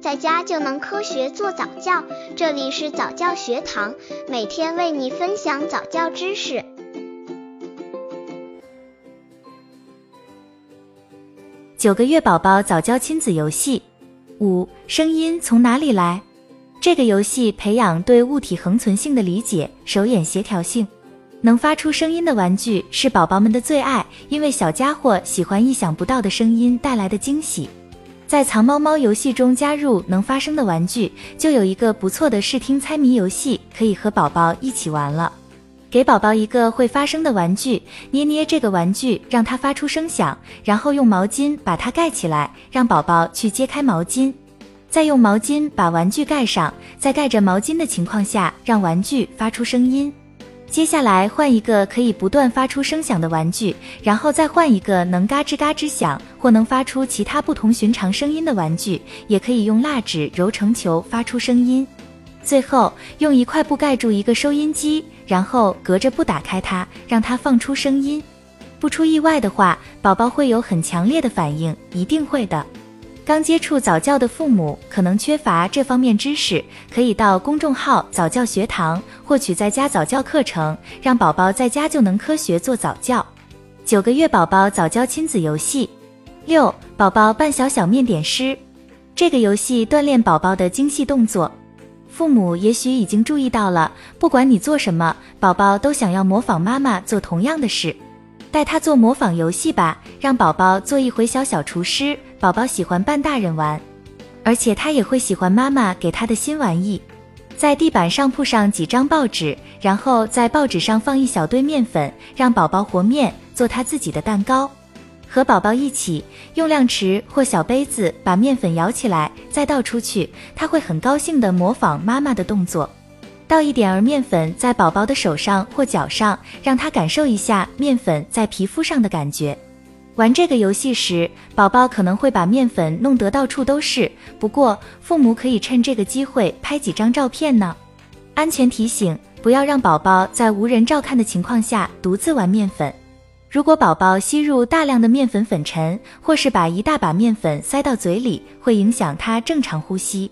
在家就能科学做早教。这里是早教学堂，每天为你分享早教知识。九个月宝宝早教亲子游戏五：声音从哪里来？这个游戏培养对物体恒存性的理解，手眼协调性。能发出声音的玩具是宝宝们的最爱，因为小家伙喜欢意想不到的声音带来的惊喜。在藏猫猫游戏中加入能发声的玩具，就有一个不错的视听猜谜游戏可以和宝宝一起玩了。给宝宝一个会发声的玩具，捏捏这个玩具，让它发出声响，然后用毛巾把它盖起来，让宝宝去揭开毛巾，再用毛巾把玩具盖上，在盖着毛巾的情况下，让玩具发出声音。接下来换一个可以不断发出声响的玩具，然后再换一个能嘎吱嘎吱响或能发出其他不同寻常声音的玩具，也可以用蜡纸揉成球发出声音。最后用一块布盖住一个收音机，然后隔着布打开它，让它放出声音。不出意外的话，宝宝会有很强烈的反应，一定会的。刚接触早教的父母可能缺乏这方面知识，可以到公众号早教学堂获取在家早教课程，让宝宝在家就能科学做早教。九个月宝宝早教亲子游戏六，宝宝扮小小面点师。这个游戏锻炼宝宝的精细动作。父母也许已经注意到了，不管你做什么，宝宝都想要模仿妈妈做同样的事。带他做模仿游戏吧，让宝宝做一回小小厨师。宝宝喜欢扮大人玩，而且他也会喜欢妈妈给他的新玩意。在地板上铺上几张报纸，然后在报纸上放一小堆面粉，让宝宝和面做他自己的蛋糕。和宝宝一起用量匙或小杯子把面粉舀起来，再倒出去，他会很高兴地模仿妈妈的动作。倒一点儿面粉在宝宝的手上或脚上，让他感受一下面粉在皮肤上的感觉。玩这个游戏时，宝宝可能会把面粉弄得到处都是，不过父母可以趁这个机会拍几张照片呢。安全提醒：不要让宝宝在无人照看的情况下独自玩面粉。如果宝宝吸入大量的面粉粉尘，或是把一大把面粉塞到嘴里，会影响他正常呼吸。